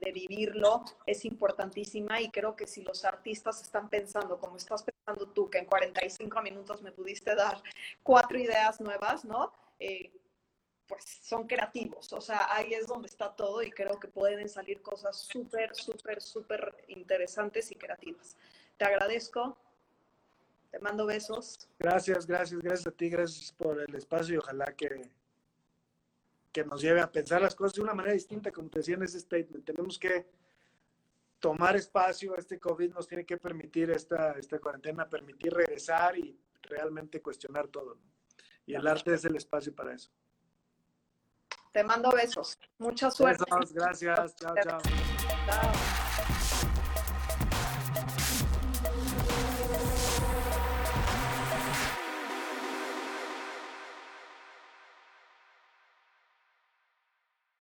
S2: de vivirlo es importantísima y creo que si los artistas están pensando, como estás pensando tú, que en 45 minutos me pudiste dar cuatro ideas nuevas, ¿no? pues son creativos, o sea, ahí es donde está todo y creo que pueden salir cosas súper, súper, súper interesantes y creativas. Te agradezco, te mando besos.
S1: Gracias, gracias, gracias a ti, gracias por el espacio y ojalá que, que nos lleve a pensar las cosas de una manera distinta, como te decía en ese statement. Tenemos que tomar espacio, este COVID nos tiene que permitir esta, esta cuarentena, permitir regresar y realmente cuestionar todo. Y el arte es el espacio para eso.
S2: Te mando besos. Mucha suerte.
S1: Besos, gracias. Chao, chao. Chao.